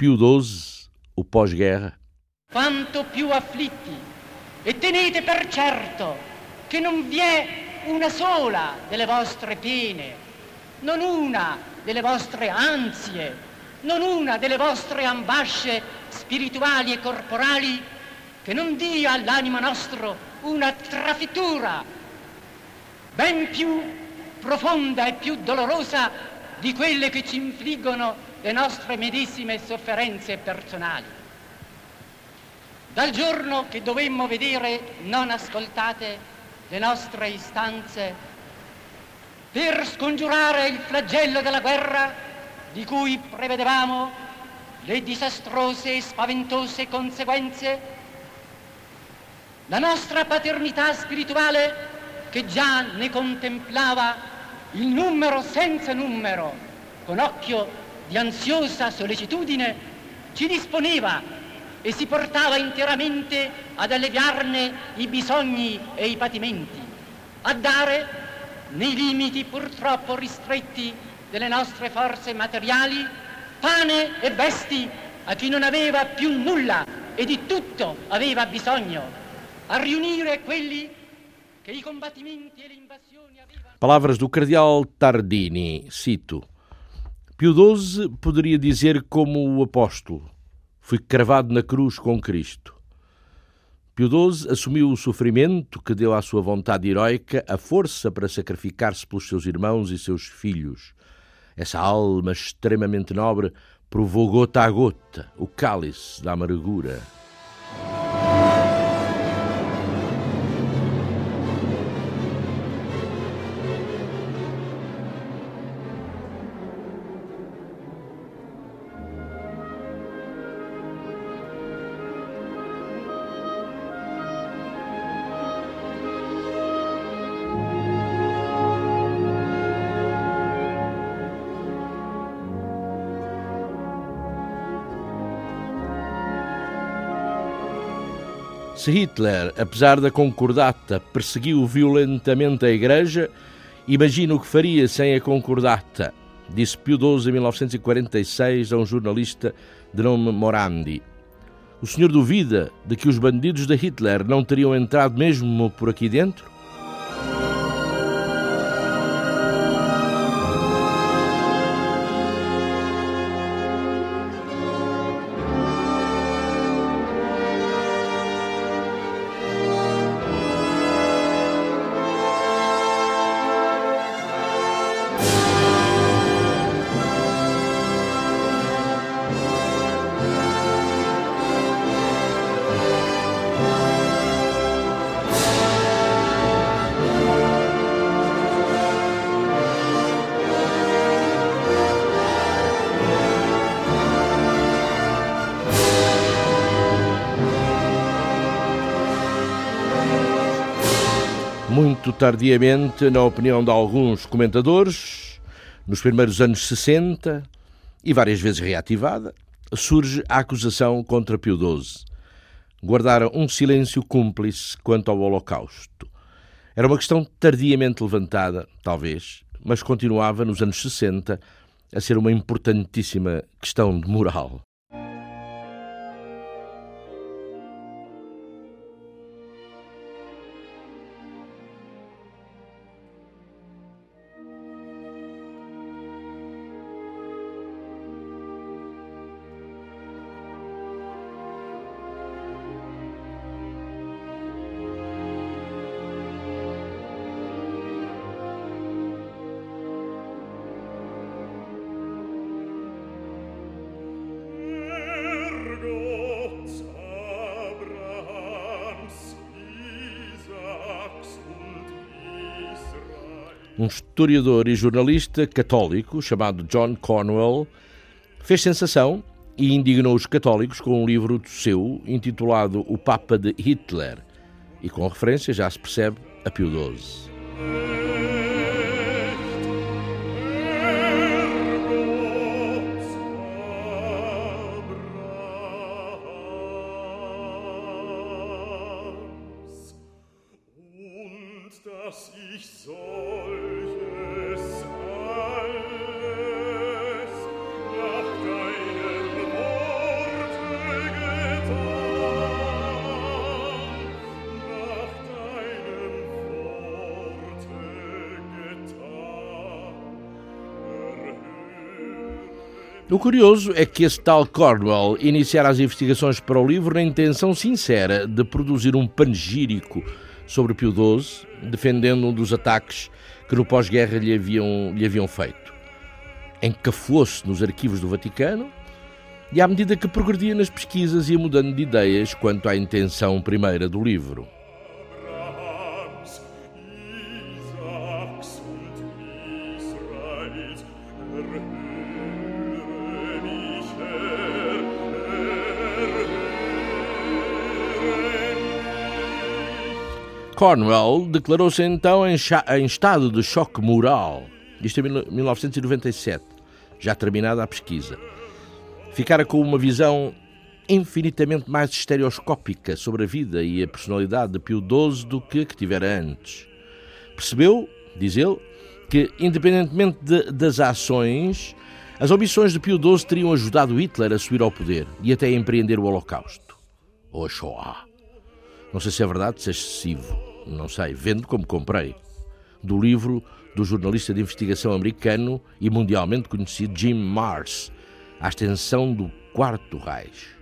Pio XII, o pós-guerra. Quanto più afflitti, e tenete per certo che non vi è una sola delle vostre pene, non una delle vostre ansie, non una delle vostre ambasce spirituali e corporali che non dia all'animo nostro una trafittura ben più profonda e più dolorosa di quelle che ci infliggono le nostre medesime sofferenze personali. Dal giorno che dovemmo vedere non ascoltate le nostre istanze per scongiurare il flagello della guerra di cui prevedevamo le disastrose e spaventose conseguenze, la nostra paternità spirituale che già ne contemplava il numero senza numero con occhio di ansiosa sollecitudine ci disponeva e si portava interamente ad alleviarne i bisogni e i patimenti, a dare, nei limiti purtroppo ristretti delle nostre forze materiali, pane e vesti a chi non aveva più nulla e di tutto aveva bisogno, a riunire quelli che i combattimenti e le invasioni avevano... Palavras do cardeal Tardini, cito. Pio XII poderia dizer como o apóstolo: Fui cravado na cruz com Cristo. Pio XII assumiu o sofrimento que deu à sua vontade heroica a força para sacrificar-se pelos seus irmãos e seus filhos. Essa alma extremamente nobre provou gota a gota o cálice da amargura. Se Hitler, apesar da concordata, perseguiu violentamente a Igreja, imagina o que faria sem a concordata, disse Pio XII em 1946 a um jornalista de nome Morandi. O senhor duvida de que os bandidos de Hitler não teriam entrado mesmo por aqui dentro? Tardiamente, na opinião de alguns comentadores, nos primeiros anos 60 e várias vezes reativada, surge a acusação contra Pio XII. Guardara um silêncio cúmplice quanto ao Holocausto. Era uma questão tardiamente levantada, talvez, mas continuava nos anos 60 a ser uma importantíssima questão de moral. Um historiador e jornalista católico chamado John Cornwell Fez sensação e indignou os católicos com um livro seu intitulado O Papa de Hitler, e com referência, já se percebe, a Pio XII. Curioso é que esse tal Cornwell iniciara as investigações para o livro na intenção sincera de produzir um panegírico sobre Pio XII, defendendo um dos ataques que no pós-guerra lhe haviam, lhe haviam feito. Encafou-se nos arquivos do Vaticano e, à medida que progredia nas pesquisas, ia mudando de ideias quanto à intenção primeira do livro. Cornwell declarou-se então em, em, estado de choque moral. Isto em 1997, já terminada a pesquisa. Ficara com uma visão infinitamente mais estereoscópica sobre a vida e a personalidade de Pio XII do que a que tivera antes. Percebeu, diz ele, que, independentemente de, das ações, as omissões de Pio XII teriam ajudado Hitler a subir ao poder e até a empreender o Holocausto. Ou a Shoah. Não sei se é verdade, se é excessivo não sei, vendo como comprei, do livro do jornalista de investigação americano e mundialmente conhecido Jim Mars, A Extensão do Quarto Reich.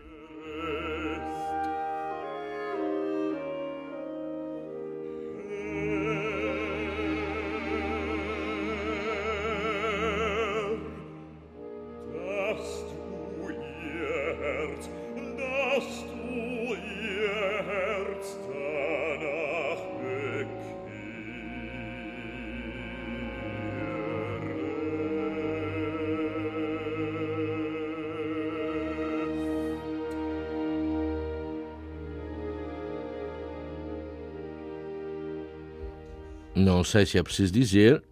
Não sei se é preciso dizer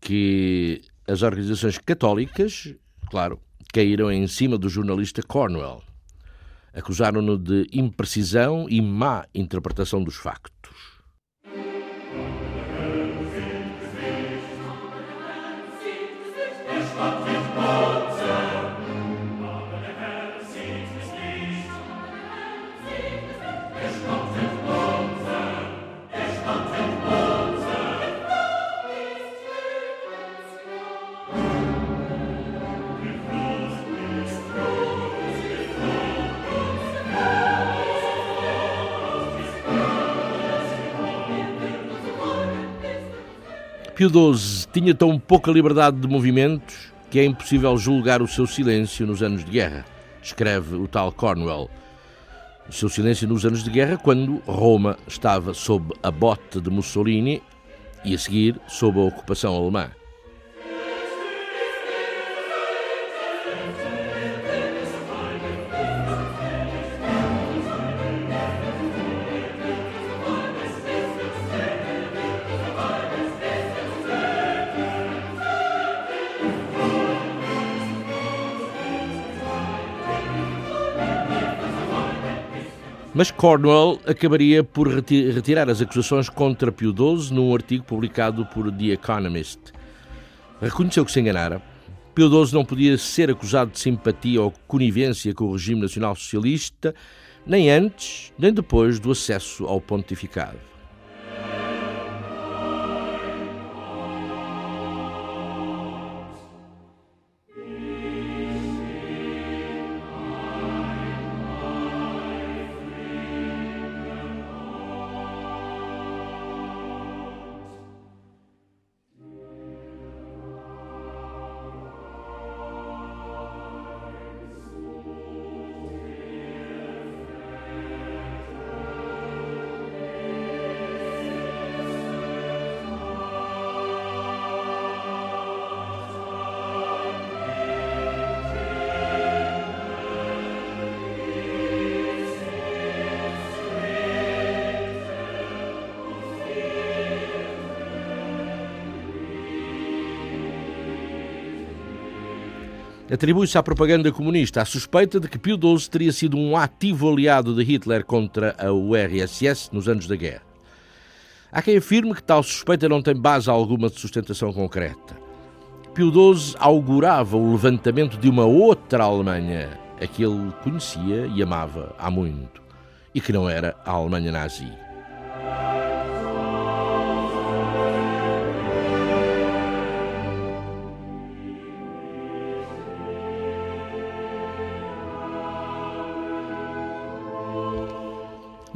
que as organizações católicas, claro, caíram em cima do jornalista Cornwell. Acusaram-no de imprecisão e má interpretação dos factos. Pio XII tinha tão pouca liberdade de movimentos que é impossível julgar o seu silêncio nos anos de guerra, escreve o tal Cornwell. O seu silêncio nos anos de guerra, quando Roma estava sob a bote de Mussolini e a seguir sob a ocupação alemã. Mas Cornwell acabaria por retirar as acusações contra Pio XII num artigo publicado por The Economist. Reconheceu que se enganara. Pio XII não podia ser acusado de simpatia ou conivência com o regime nacional socialista, nem antes nem depois do acesso ao pontificado. Atribui-se à propaganda comunista a suspeita de que Pio XII teria sido um ativo aliado de Hitler contra a URSS nos anos da guerra. Há quem afirme que tal suspeita não tem base alguma de sustentação concreta. Pio XII augurava o levantamento de uma outra Alemanha, a que ele conhecia e amava há muito, e que não era a Alemanha nazi.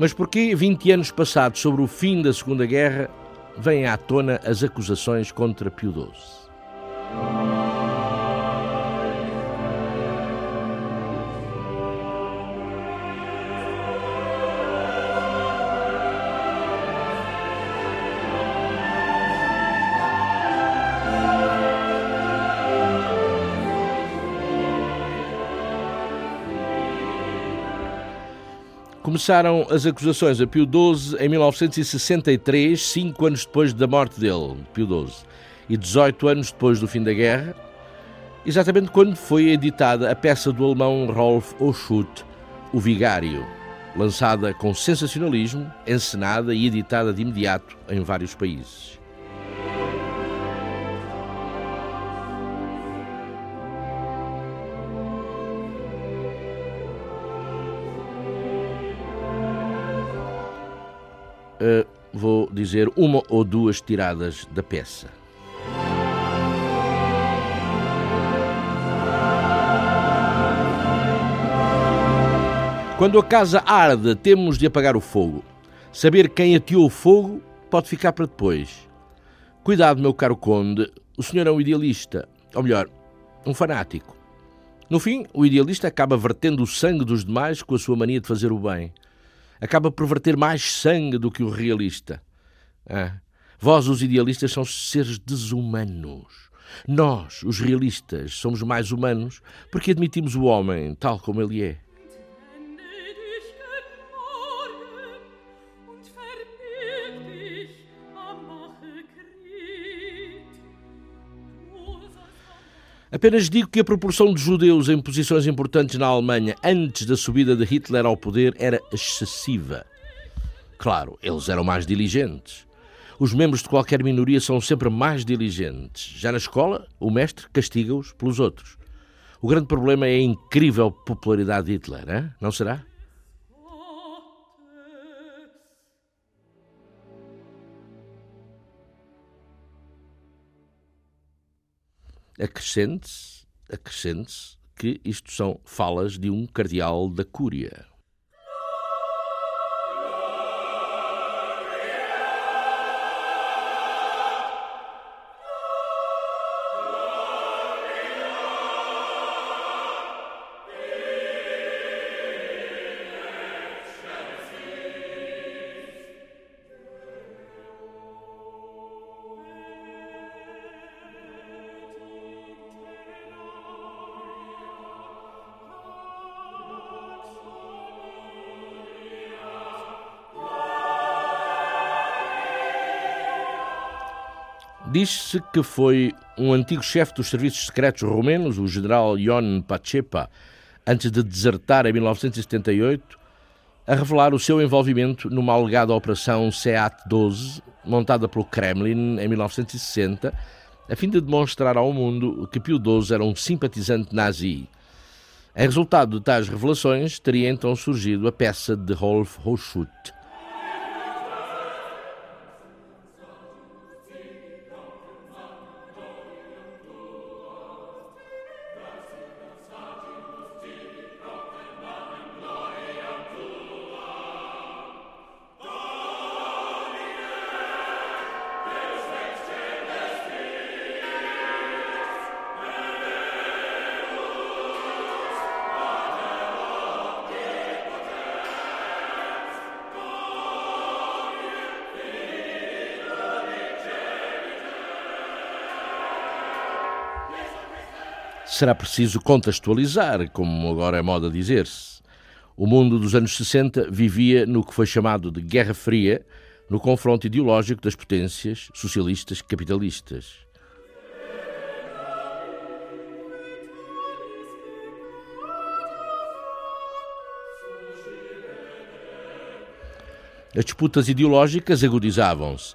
Mas porquê, 20 anos passados sobre o fim da Segunda Guerra, vêm à tona as acusações contra Pio XII? Começaram as acusações a Pio XII em 1963, cinco anos depois da morte dele, Pio XII, e 18 anos depois do fim da guerra, exatamente quando foi editada a peça do alemão Rolf Oschut, O Vigário, lançada com sensacionalismo, encenada e editada de imediato em vários países. Uh, vou dizer uma ou duas tiradas da peça. Quando a casa arde, temos de apagar o fogo. Saber quem ateou o fogo pode ficar para depois. Cuidado, meu caro conde, o senhor é um idealista, ou melhor, um fanático. No fim, o idealista acaba vertendo o sangue dos demais com a sua mania de fazer o bem acaba por verter mais sangue do que o realista. Ah, vós, os idealistas, são seres desumanos. Nós, os realistas, somos mais humanos porque admitimos o homem tal como ele é. Apenas digo que a proporção de judeus em posições importantes na Alemanha antes da subida de Hitler ao poder era excessiva. Claro, eles eram mais diligentes. Os membros de qualquer minoria são sempre mais diligentes. Já na escola, o mestre castiga-os pelos outros. O grande problema é a incrível popularidade de Hitler, hein? não será? Acrescente-se acrescente que isto são falas de um cardeal da Cúria. Diz-se que foi um antigo chefe dos serviços secretos romenos, o general Ion Pacepa, antes de desertar em 1978, a revelar o seu envolvimento numa alegada operação SEAT-12, montada pelo Kremlin em 1960, a fim de demonstrar ao mundo que Pio XII era um simpatizante nazi. Em resultado de tais revelações, teria então surgido a peça de Rolf Hochschut, será preciso contextualizar, como agora é moda dizer-se. O mundo dos anos 60 vivia no que foi chamado de Guerra Fria, no confronto ideológico das potências socialistas capitalistas. As disputas ideológicas agudizavam-se.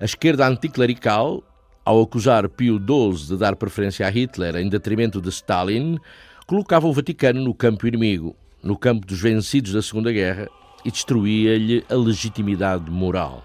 A esquerda anticlerical, ao acusar Pio XII de dar preferência a Hitler em detrimento de Stalin, colocava o Vaticano no campo inimigo, no campo dos vencidos da Segunda Guerra, e destruía-lhe a legitimidade moral.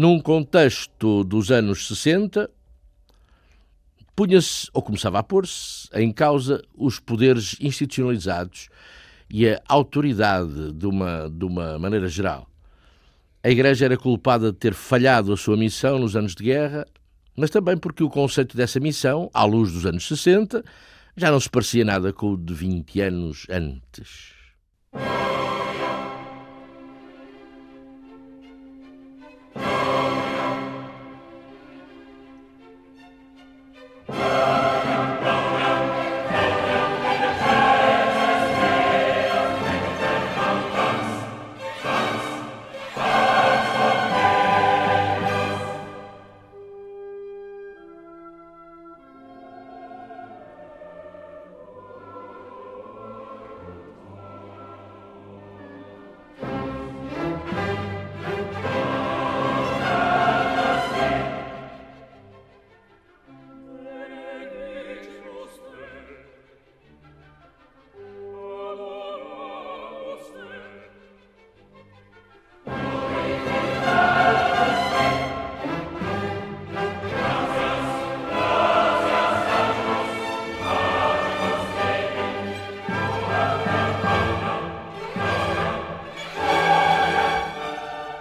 Num contexto dos anos 60, punha-se, ou começava a pôr-se, em causa os poderes institucionalizados e a autoridade de uma, de uma maneira geral. A Igreja era culpada de ter falhado a sua missão nos anos de guerra, mas também porque o conceito dessa missão, à luz dos anos 60, já não se parecia nada com o de 20 anos antes.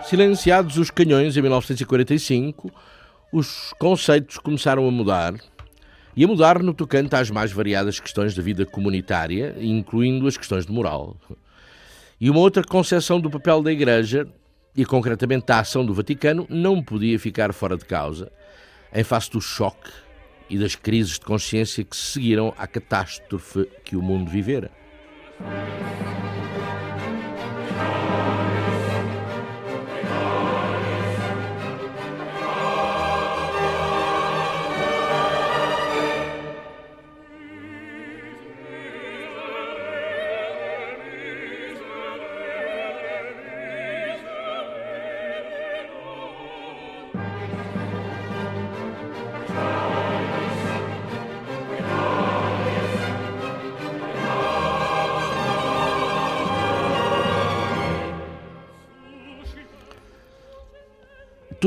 Silenciados os canhões em 1945, os conceitos começaram a mudar e a mudar no tocante às mais variadas questões da vida comunitária, incluindo as questões de moral. E uma outra concepção do papel da Igreja, e concretamente da ação do Vaticano, não podia ficar fora de causa, em face do choque e das crises de consciência que seguiram à catástrofe que o mundo vivera.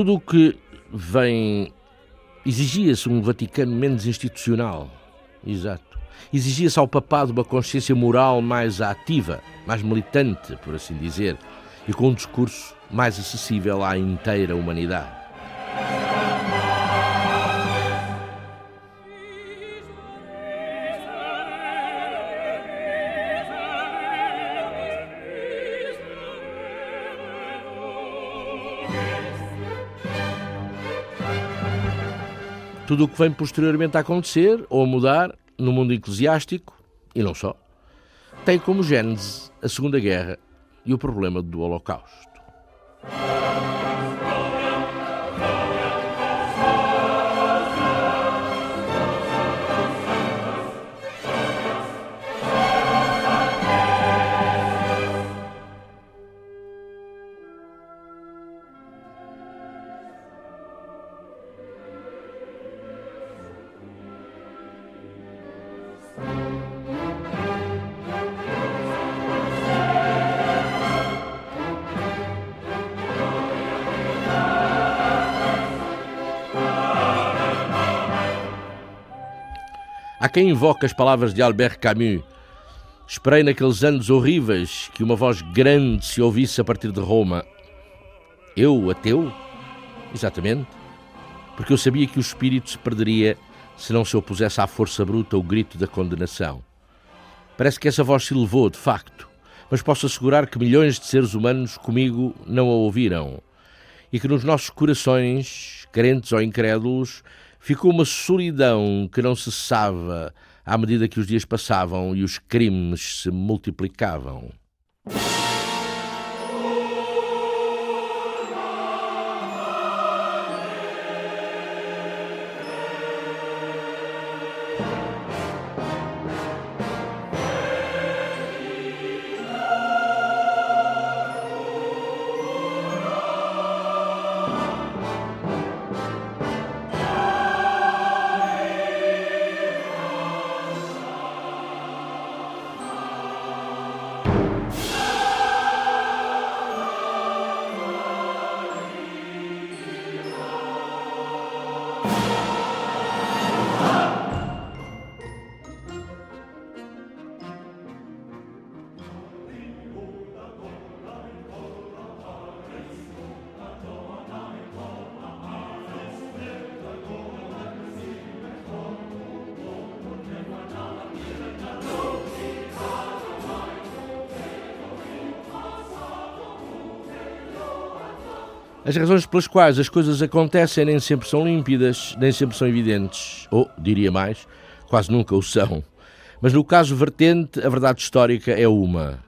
Tudo o que vem. Exigia-se um Vaticano menos institucional. Exato. Exigia-se ao papado uma consciência moral mais ativa, mais militante, por assim dizer, e com um discurso mais acessível à inteira humanidade. Tudo o que vem posteriormente a acontecer ou a mudar no mundo eclesiástico, e não só, tem como gênese a Segunda Guerra e o problema do Holocausto. Quem invoque as palavras de Albert Camus. Esperei naqueles anos horríveis que uma voz grande se ouvisse a partir de Roma. Eu, ateu? Exatamente. Porque eu sabia que o espírito se perderia se não se opusesse à força bruta o grito da condenação. Parece que essa voz se levou, de facto, mas posso assegurar que milhões de seres humanos comigo não a ouviram. e que nos nossos corações, crentes ou incrédulos, ficou uma solidão que não cessava à medida que os dias passavam e os crimes se multiplicavam. As razões pelas quais as coisas acontecem nem sempre são límpidas, nem sempre são evidentes, ou, diria mais, quase nunca o são. Mas no caso vertente, a verdade histórica é uma.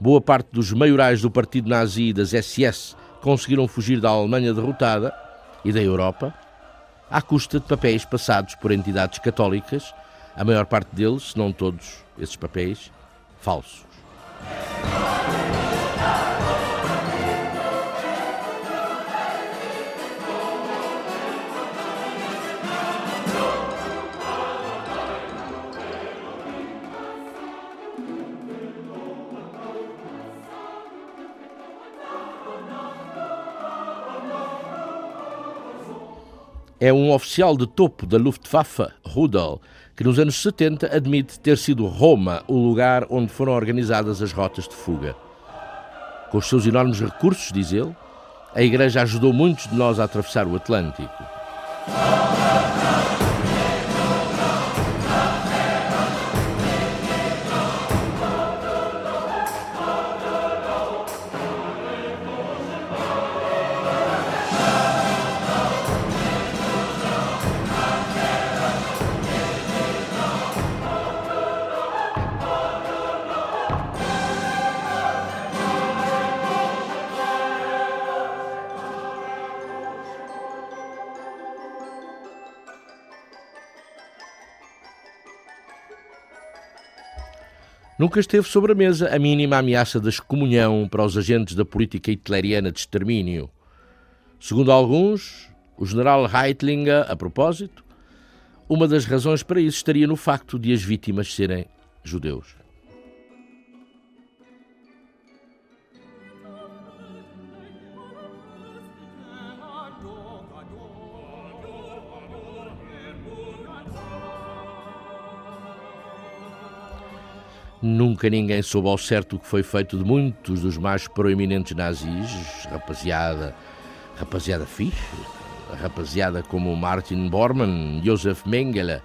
Boa parte dos maiorais do partido nazi e das SS conseguiram fugir da Alemanha derrotada e da Europa à custa de papéis passados por entidades católicas, a maior parte deles, se não todos esses papéis, falsos. É um oficial de topo da Luftwaffe, Rudel, que nos anos 70 admite ter sido Roma o lugar onde foram organizadas as rotas de fuga. Com os seus enormes recursos, diz ele, a Igreja ajudou muitos de nós a atravessar o Atlântico. Nunca esteve sobre a mesa a mínima ameaça da excomunhão para os agentes da política hitleriana de extermínio. Segundo alguns, o general Heitlinger, a propósito, uma das razões para isso estaria no facto de as vítimas serem judeus. Nunca ninguém soube ao certo o que foi feito de muitos dos mais proeminentes nazis, rapaziada, rapaziada fixe, rapaziada como Martin Bormann, Josef Mengele,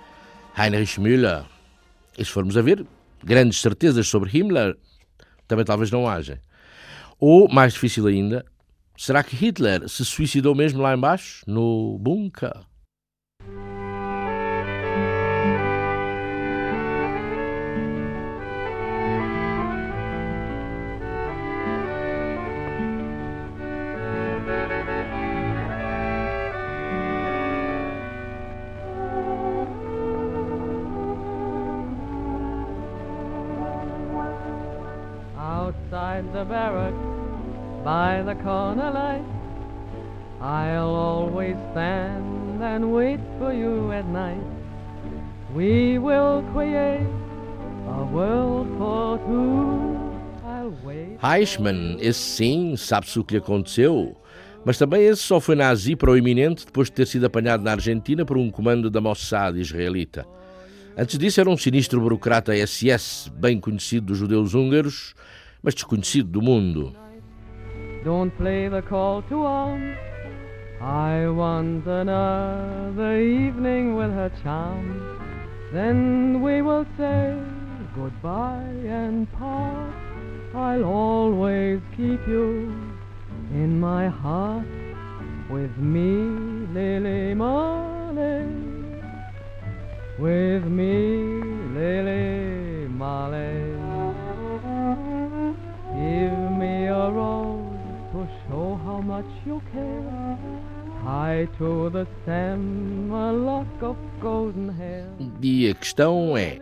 Heinrich Müller. E se formos a ver, grandes certezas sobre Himmler também talvez não haja. Ou, mais difícil ainda, será que Hitler se suicidou mesmo lá embaixo, no bunker? The corner light. I'll always stand and wait for you at night. We will create a world for two. Esse sim, sabe-se o que lhe aconteceu. Mas também esse só foi nazi proeminente depois de ter sido apanhado na Argentina por um comando da Mossad israelita. Antes disso era um sinistro burocrata SS, bem conhecido dos judeus húngaros, mas desconhecido do mundo. Don't play the call to arms. I want another evening with her charms. Then we will say goodbye and part. I'll always keep you in my heart with me, Lily Molly, with me, Lily Molly. Much you care. To the stem a lock of golden hair. E a questão é: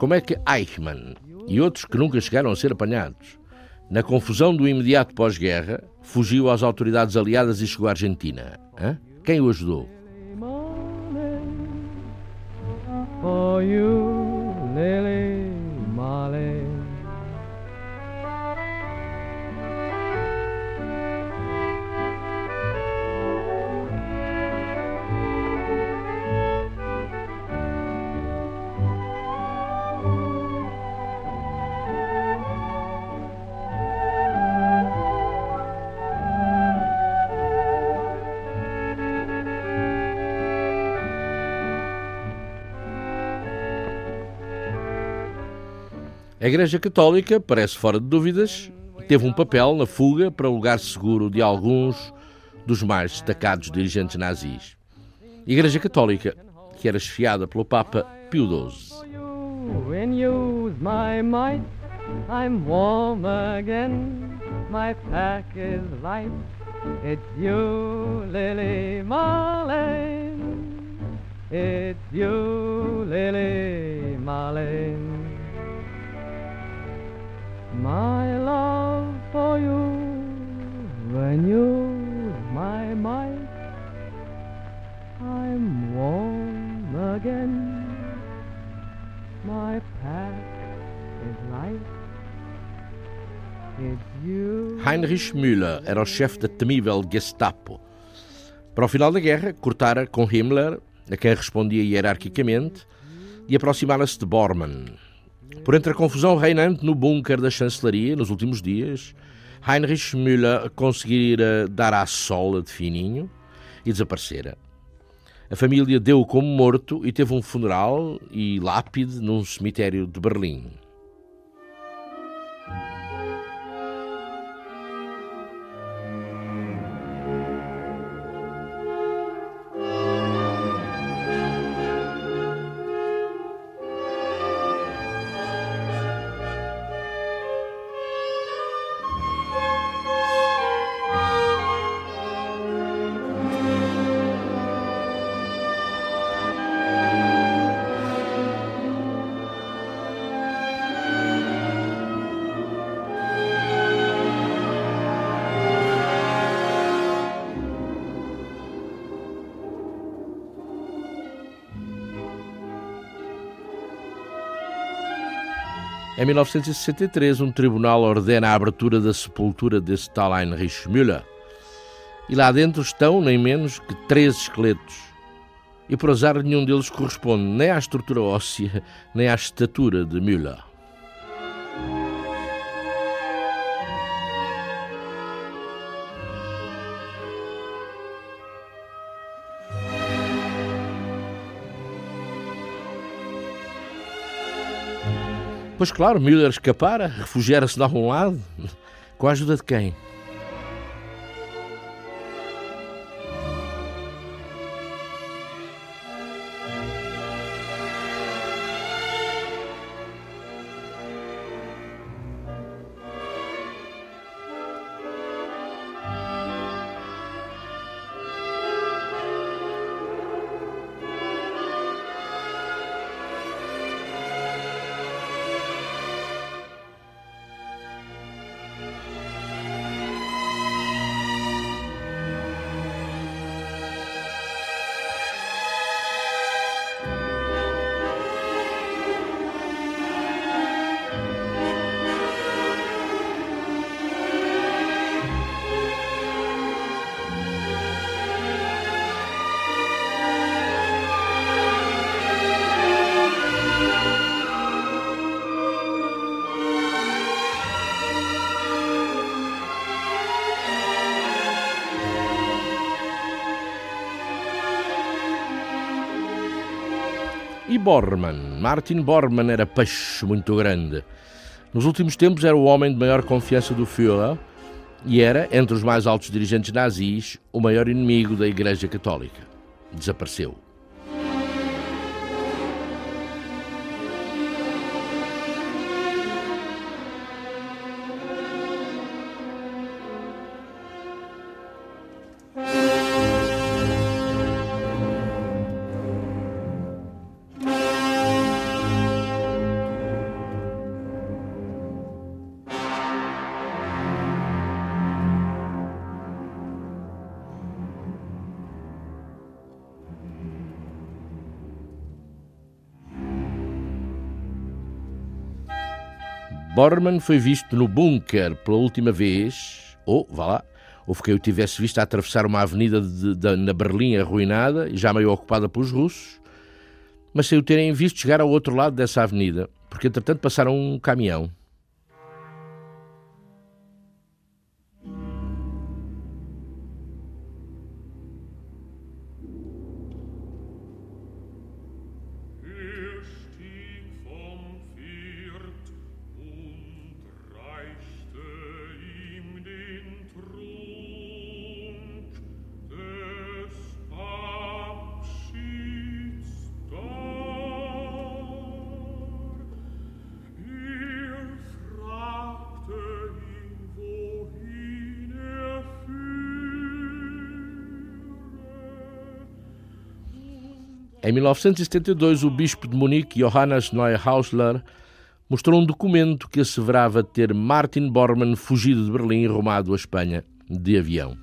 como é que Eichmann e outros que nunca chegaram a ser apanhados, na confusão do imediato pós-guerra, fugiu às autoridades aliadas e chegou à Argentina? Hã? Quem o ajudou? For you, Lily A Igreja Católica, parece fora de dúvidas, teve um papel na fuga para o lugar seguro de alguns dos mais destacados dirigentes nazis. Igreja Católica, que era esfiada pelo Papa Pio XII. It's you, Lily Marlene. My love for you, when my might. I'm warm again. My pack is light. It's you. Heinrich Müller era o chefe da temível Gestapo. Para o final da guerra, cortara com Himmler, a quem respondia hierarquicamente, e aproximara-se de Bormann. Por entre a confusão reinante no bunker da chancelaria nos últimos dias, Heinrich Müller conseguira dar à sola de fininho e desaparecera. A família deu-o como morto e teve um funeral e lápide num cemitério de Berlim. 1963, um tribunal ordena a abertura da sepultura desse tal Heinrich Müller. E lá dentro estão nem menos que 13 esqueletos. E por azar nenhum deles corresponde nem à estrutura óssea, nem à estatura de Müller. Pois claro, Müller escapara, refugiara-se de algum lado. Com a ajuda de quem? Bormann? Martin Bormann era peixe muito grande. Nos últimos tempos era o homem de maior confiança do Führer e era, entre os mais altos dirigentes nazis, o maior inimigo da Igreja Católica. Desapareceu. Bormann foi visto no bunker pela última vez, ou, vá lá, houve quem o tivesse visto a atravessar uma avenida de, de, na Berlim arruinada e já meio ocupada pelos russos, mas sem o terem visto chegar ao outro lado dessa avenida, porque entretanto passaram um caminhão. Em 1972, o bispo de Munique, Johannes Neuhausler, mostrou um documento que asseverava ter Martin Bormann fugido de Berlim e rumado à Espanha de avião.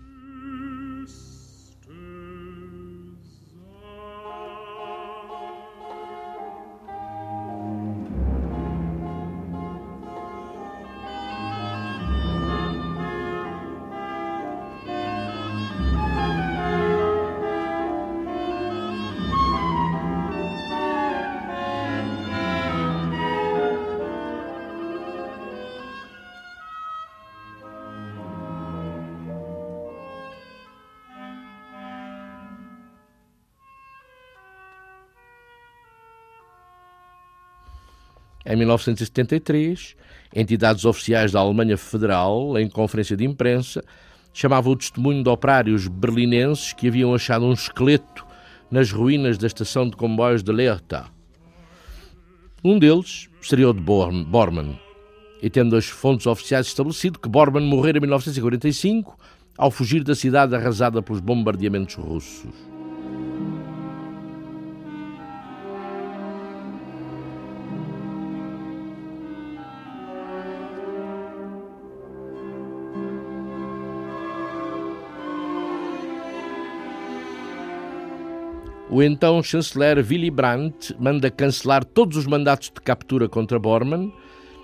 Em 1973, entidades oficiais da Alemanha Federal, em conferência de imprensa, chamavam o testemunho de operários berlinenses que haviam achado um esqueleto nas ruínas da estação de comboios de Leertha. Um deles seria o de Bormann, e tendo as fontes oficiais estabelecido que Bormann morrera em 1945 ao fugir da cidade arrasada pelos bombardeamentos russos. O então chanceler Willy Brandt manda cancelar todos os mandatos de captura contra Bormann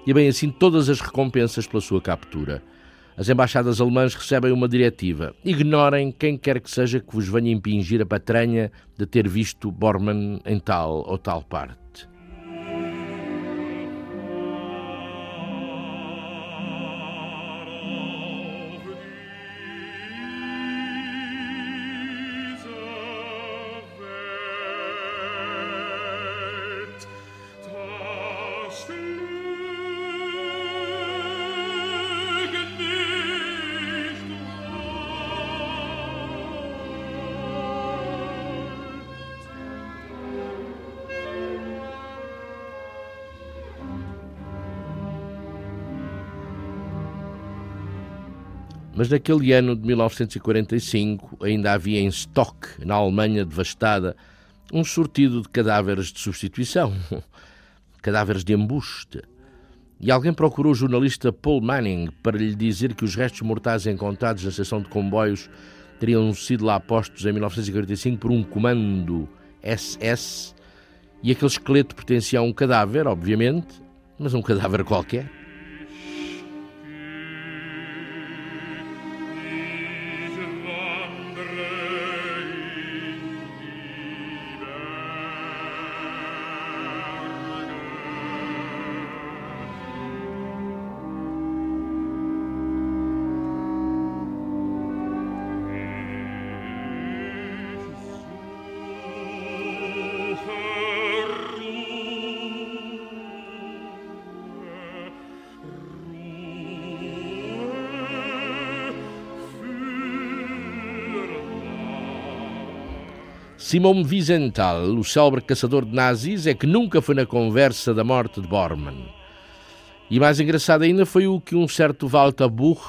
e, bem assim, todas as recompensas pela sua captura. As embaixadas alemãs recebem uma diretiva. Ignorem quem quer que seja que vos venha impingir a patranha de ter visto Bormann em tal ou tal parte. Mas naquele ano de 1945 ainda havia em estoque, na Alemanha devastada, um sortido de cadáveres de substituição, cadáveres de embuste. E alguém procurou o jornalista Paul Manning para lhe dizer que os restos mortais encontrados na estação de comboios teriam sido lá postos em 1945 por um comando SS e aquele esqueleto pertencia a um cadáver, obviamente, mas um cadáver qualquer. Simon Wiesenthal, o célebre caçador de nazis, é que nunca foi na conversa da morte de Bormann. E mais engraçado ainda foi o que um certo Walter Buch,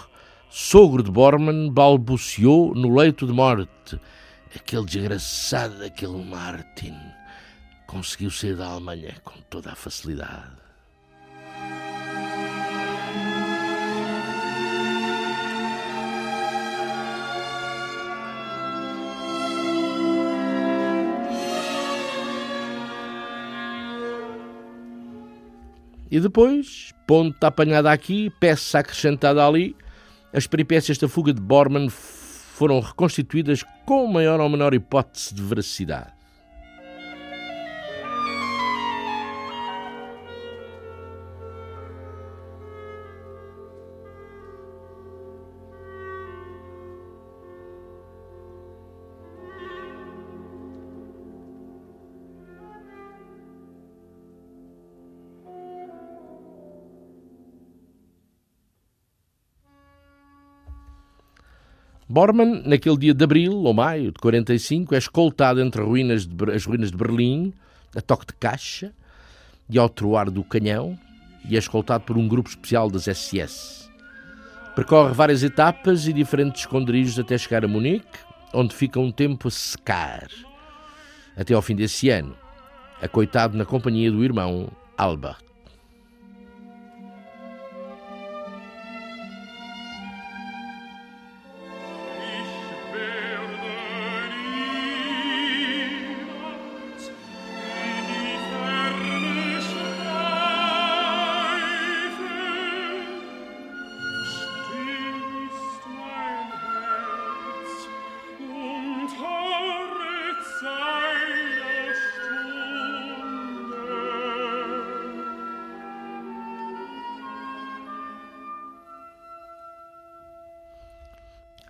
sogro de Bormann, balbuciou no leito de morte. Aquele desgraçado, aquele Martin, conseguiu sair da Alemanha com toda a facilidade. E depois, ponta apanhada aqui, peça acrescentada ali, as peripécias da fuga de Bormann foram reconstituídas com maior ou menor hipótese de veracidade. Bormann, naquele dia de abril ou maio de 45, é escoltado entre ruínas de, as ruínas de Berlim, a toque de caixa e ao troar do canhão, e é escoltado por um grupo especial das SS. Percorre várias etapas e diferentes esconderijos até chegar a Munique, onde fica um tempo a secar, até ao fim desse ano, acoitado na companhia do irmão Albert.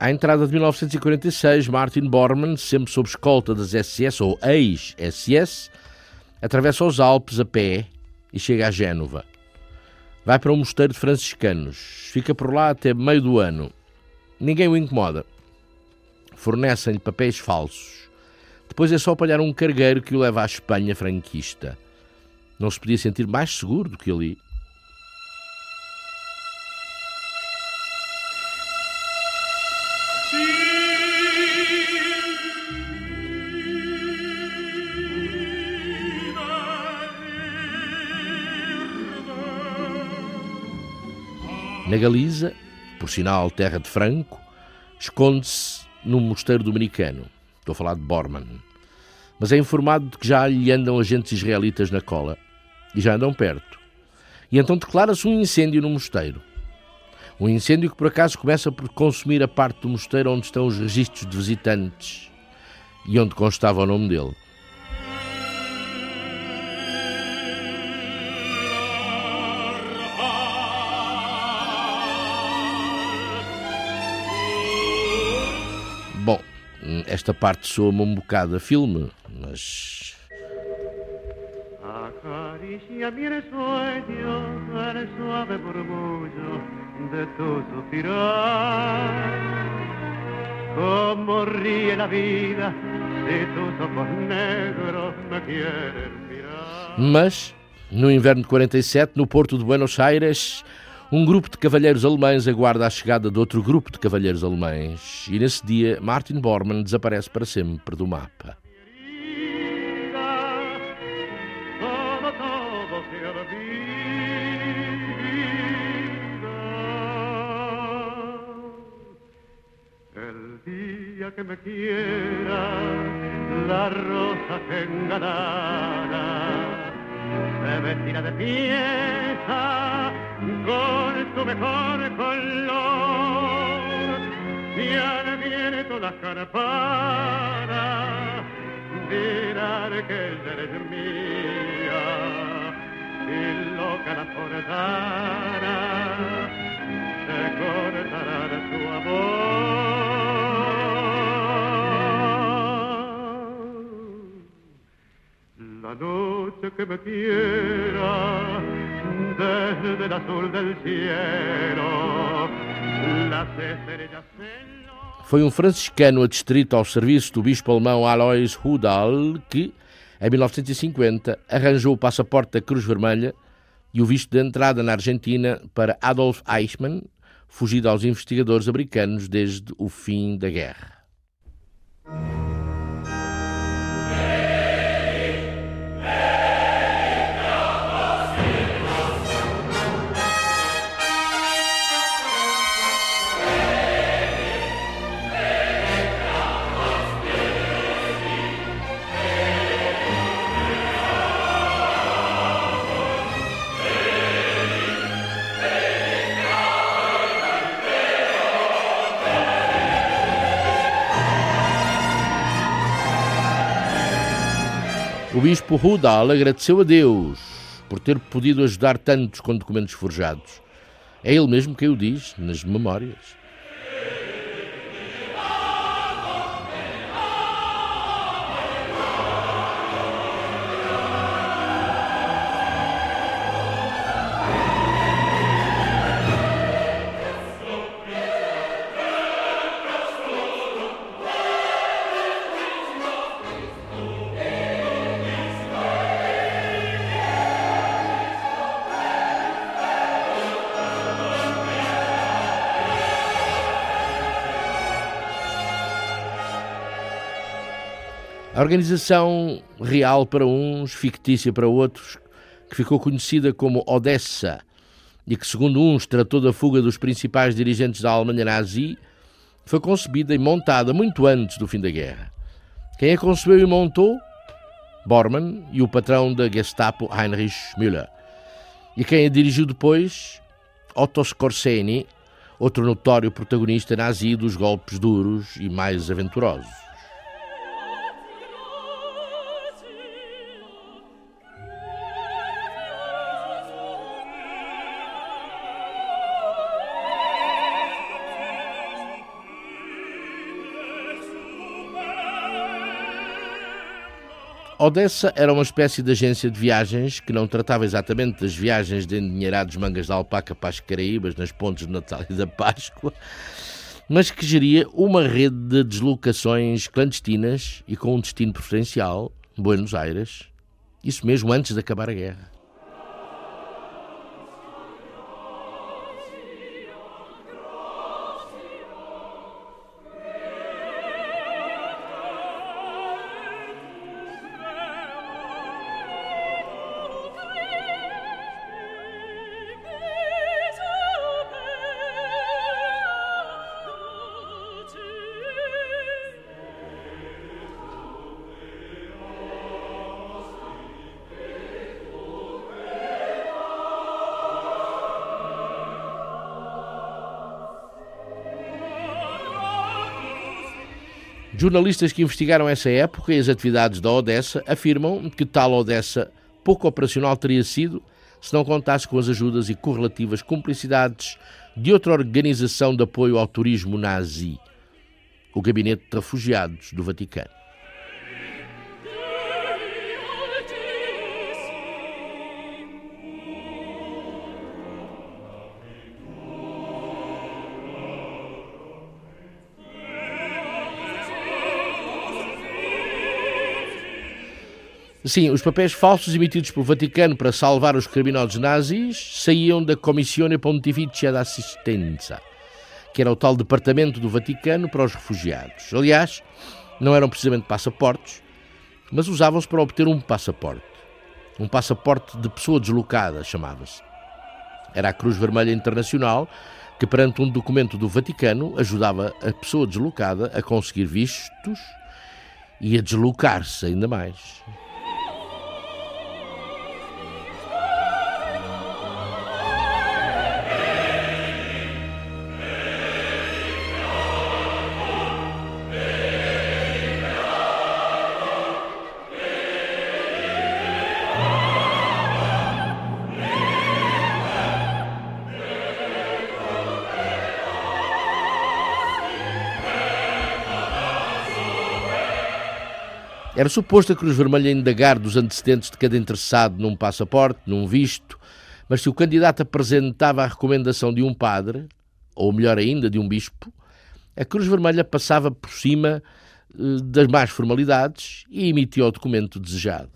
À entrada de 1946, Martin Bormann, sempre sob escolta das SS ou ex-SS, atravessa os Alpes a pé e chega a Génova. Vai para um mosteiro de franciscanos, fica por lá até meio do ano. Ninguém o incomoda. Fornecem-lhe papéis falsos. Depois é só apanhar um cargueiro que o leva à Espanha franquista. Não se podia sentir mais seguro do que ali. Na Galiza, por sinal terra de Franco, esconde-se num mosteiro dominicano. Estou a falar de Bormann. Mas é informado de que já lhe andam agentes israelitas na cola e já andam perto. E então declara-se um incêndio no mosteiro. Um incêndio que por acaso começa por consumir a parte do mosteiro onde estão os registros de visitantes e onde constava o nome dele. Esta parte soa-me um bocado a filme, mas. Acaricia mi sueño el suave murmullo de tu suspirar. Como ríe la vida si tus ojos negros me quieren mirar. Mas, no inverno de 47, no porto de Buenos Aires, um grupo de cavalheiros alemães aguarda a chegada de outro grupo de cavalheiros alemães e nesse dia Martin Bormann desaparece para sempre do mapa. Que me quiera, la rosa que engalara se vestirá de con tu mejor color. Y al viento las campanas dirán que eres mía. Y loca la forzara se cortará su amor. La noche que me quiera desde el azul del cielo las estrellas foi um franciscano adstrito ao serviço do bispo alemão Alois Rudal que, em 1950, arranjou o passaporte da Cruz Vermelha e o visto de entrada na Argentina para Adolf Eichmann, fugido aos investigadores americanos desde o fim da guerra. O bispo Rudal agradeceu a Deus por ter podido ajudar tantos com documentos forjados. É ele mesmo quem o diz nas memórias. Organização real para uns, fictícia para outros, que ficou conhecida como Odessa e que, segundo uns, tratou da fuga dos principais dirigentes da Alemanha nazi, foi concebida e montada muito antes do fim da guerra. Quem a concebeu e montou? Bormann e o patrão da Gestapo Heinrich Müller. E quem a dirigiu depois? Otto Skorseny, outro notório protagonista nazi dos golpes duros e mais aventurosos. Odessa era uma espécie de agência de viagens que não tratava exatamente das viagens de endinheirados mangas de alpaca para as Caraíbas nas pontes de Natal e da Páscoa, mas que geria uma rede de deslocações clandestinas e com um destino preferencial, Buenos Aires. Isso mesmo antes de acabar a guerra. Jornalistas que investigaram essa época e as atividades da Odessa afirmam que tal Odessa pouco operacional teria sido se não contasse com as ajudas e correlativas cumplicidades de outra organização de apoio ao turismo nazi, o Gabinete de Refugiados do Vaticano. Sim, os papéis falsos emitidos pelo Vaticano para salvar os criminosos nazis saíam da Commissione Pontificia d'Assistenza, que era o tal departamento do Vaticano para os refugiados. Aliás, não eram precisamente passaportes, mas usavam-se para obter um passaporte. Um passaporte de pessoa deslocada, chamava-se. Era a Cruz Vermelha Internacional que, perante um documento do Vaticano, ajudava a pessoa deslocada a conseguir vistos e a deslocar-se ainda mais. Era suposto a Cruz Vermelha indagar dos antecedentes de cada interessado num passaporte, num visto, mas se o candidato apresentava a recomendação de um padre, ou melhor ainda, de um bispo, A Cruz Vermelha passava por cima eh, das más formalidades e emitia o documento desejado.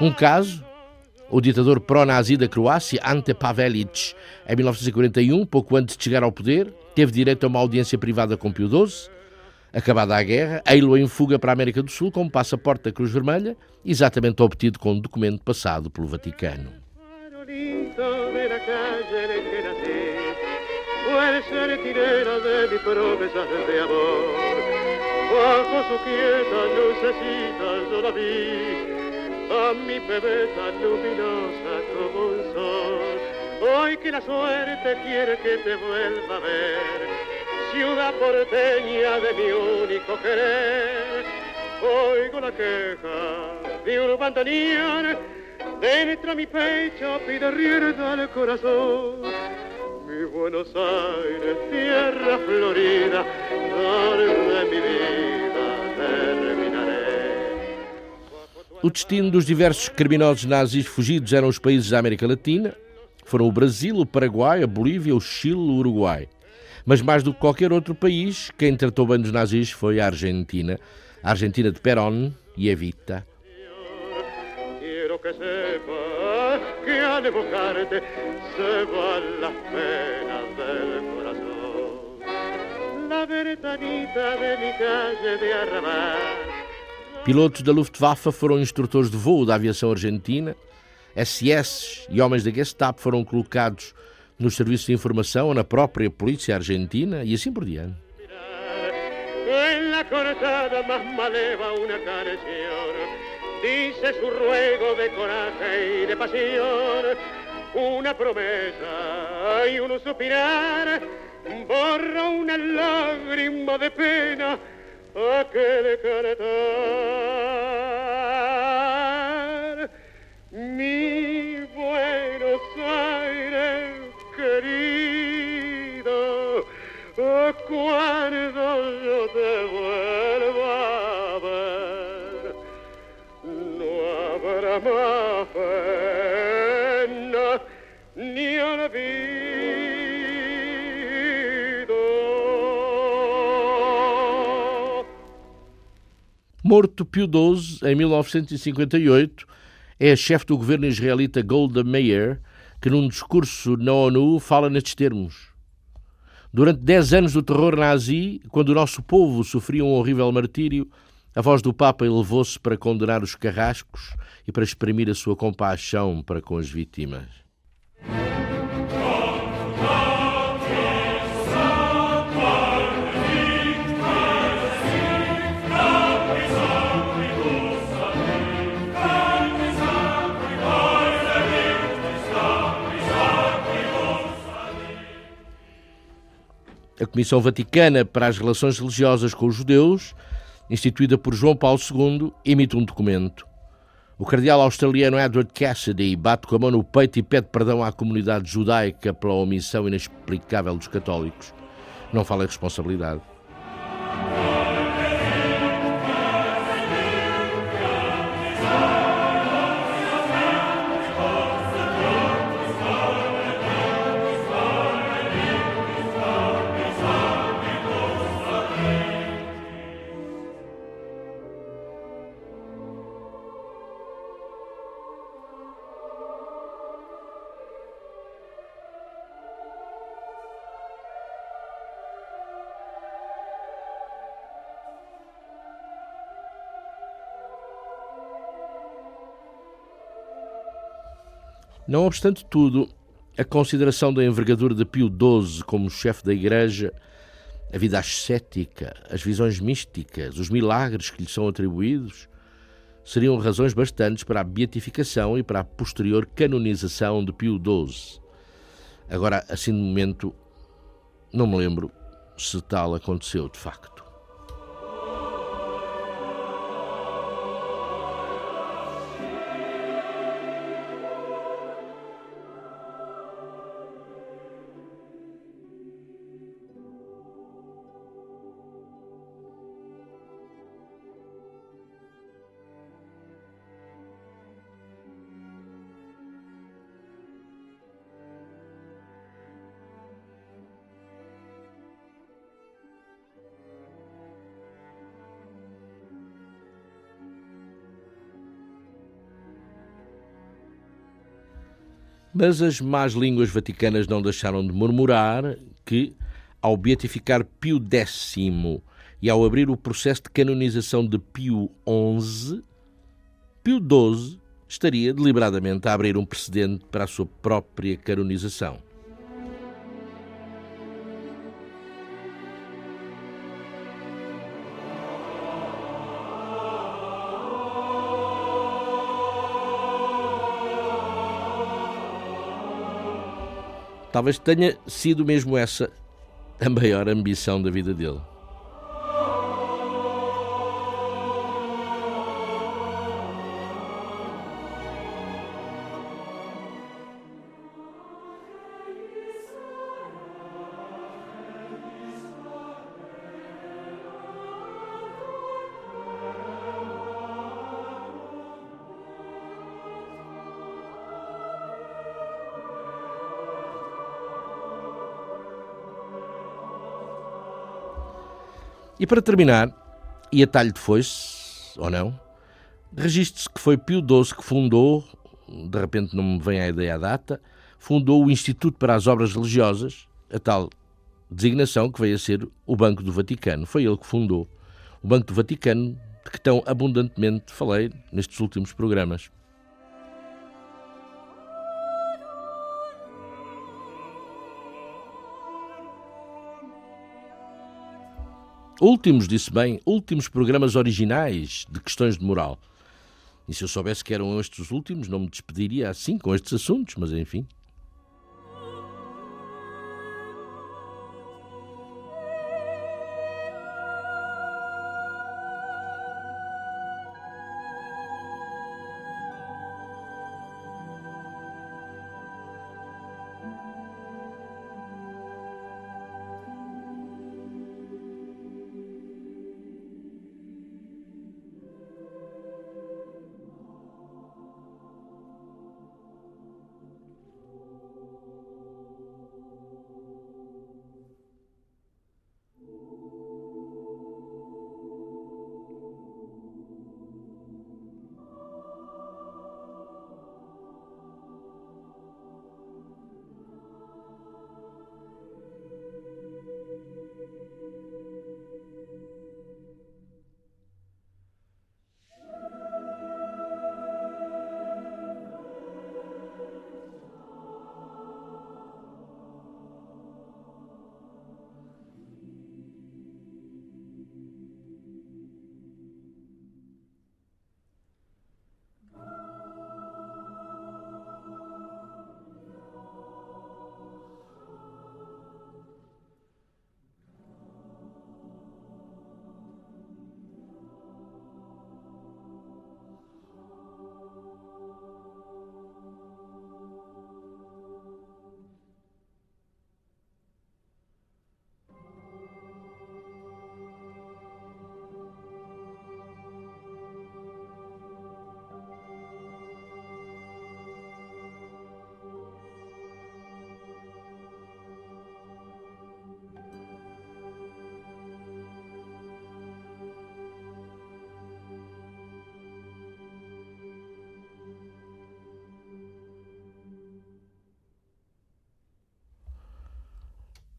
Um caso, o ditador pró-nazi da Croácia, Ante Pavelic, em 1941, pouco antes de chegar ao poder, teve direito a uma audiência privada com Pio XII. Acabada a guerra, ei-lo em fuga para a América do Sul com passaporte da Cruz Vermelha, exatamente obtido com um documento passado pelo Vaticano. A mi bebé tan luminosa como un sol. Hoy que la suerte quiere que te vuelva a ver, ciudad porteña de mi único querer. Oigo la queja de un bandoneón Dentro mi pecho pide rienda al corazón. Mi Buenos Aires, tierra florida, donde mi vida. O destino dos diversos criminosos nazis fugidos eram os países da América Latina. Foram o Brasil, o Paraguai, a Bolívia, o Chile, o Uruguai. Mas mais do que qualquer outro país, quem tratou bem dos nazis foi a Argentina. A Argentina de Perón e Evita. La ventanita de mi calle de. Pilotos da Luftwaffe foram instrutores de voo da aviação argentina. SS e homens da Gestapo foram colocados nos serviços de informação ou na própria polícia argentina e assim por diante. Una promesa y suspirar borra una lágrima de pena aquel cantar. Mi Buenos Aires querido, cuando yo te vuelva a ver, no habrá más pena ni olvido. Morto Pio XII em 1958, é a chefe do governo israelita Golda Meir que, num discurso na ONU, fala nestes termos. Durante dez anos do terror nazi, quando o nosso povo sofria um horrível martírio, a voz do Papa elevou-se para condenar os carrascos e para exprimir a sua compaixão para com as vítimas. Comissão Vaticana para as Relações Religiosas com os Judeus, instituída por João Paulo II, emite um documento. O cardeal australiano Edward Cassidy bate com a mão no peito e pede perdão à comunidade judaica pela omissão inexplicável dos católicos. Não fala em responsabilidade. Não obstante tudo, a consideração da envergadura de Pio XII como chefe da Igreja, a vida ascética, as visões místicas, os milagres que lhe são atribuídos, seriam razões bastantes para a beatificação e para a posterior canonização de Pio XII. Agora, assim de momento, não me lembro se tal aconteceu de facto. Mas as más línguas vaticanas não deixaram de murmurar que, ao beatificar Pio X e ao abrir o processo de canonização de Pio XI, Pio XII estaria deliberadamente a abrir um precedente para a sua própria canonização. Talvez tenha sido mesmo essa a maior ambição da vida dele. E para terminar, e a talho de foice, ou não, registre-se que foi Pio XII que fundou, de repente não me vem a ideia a data, fundou o Instituto para as Obras Religiosas, a tal designação que veio a ser o Banco do Vaticano. Foi ele que fundou o Banco do Vaticano, de que tão abundantemente falei nestes últimos programas. Últimos, disse bem, últimos programas originais de questões de moral. E se eu soubesse que eram estes os últimos, não me despediria assim com estes assuntos, mas enfim.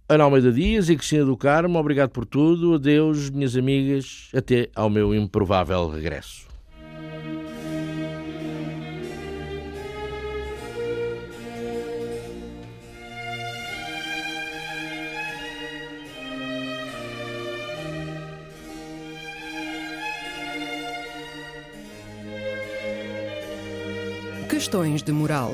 Ana Almeida Dias e Cristina do Carmo, obrigado por tudo. Adeus, minhas amigas. Até ao meu improvável regresso. Questões de moral.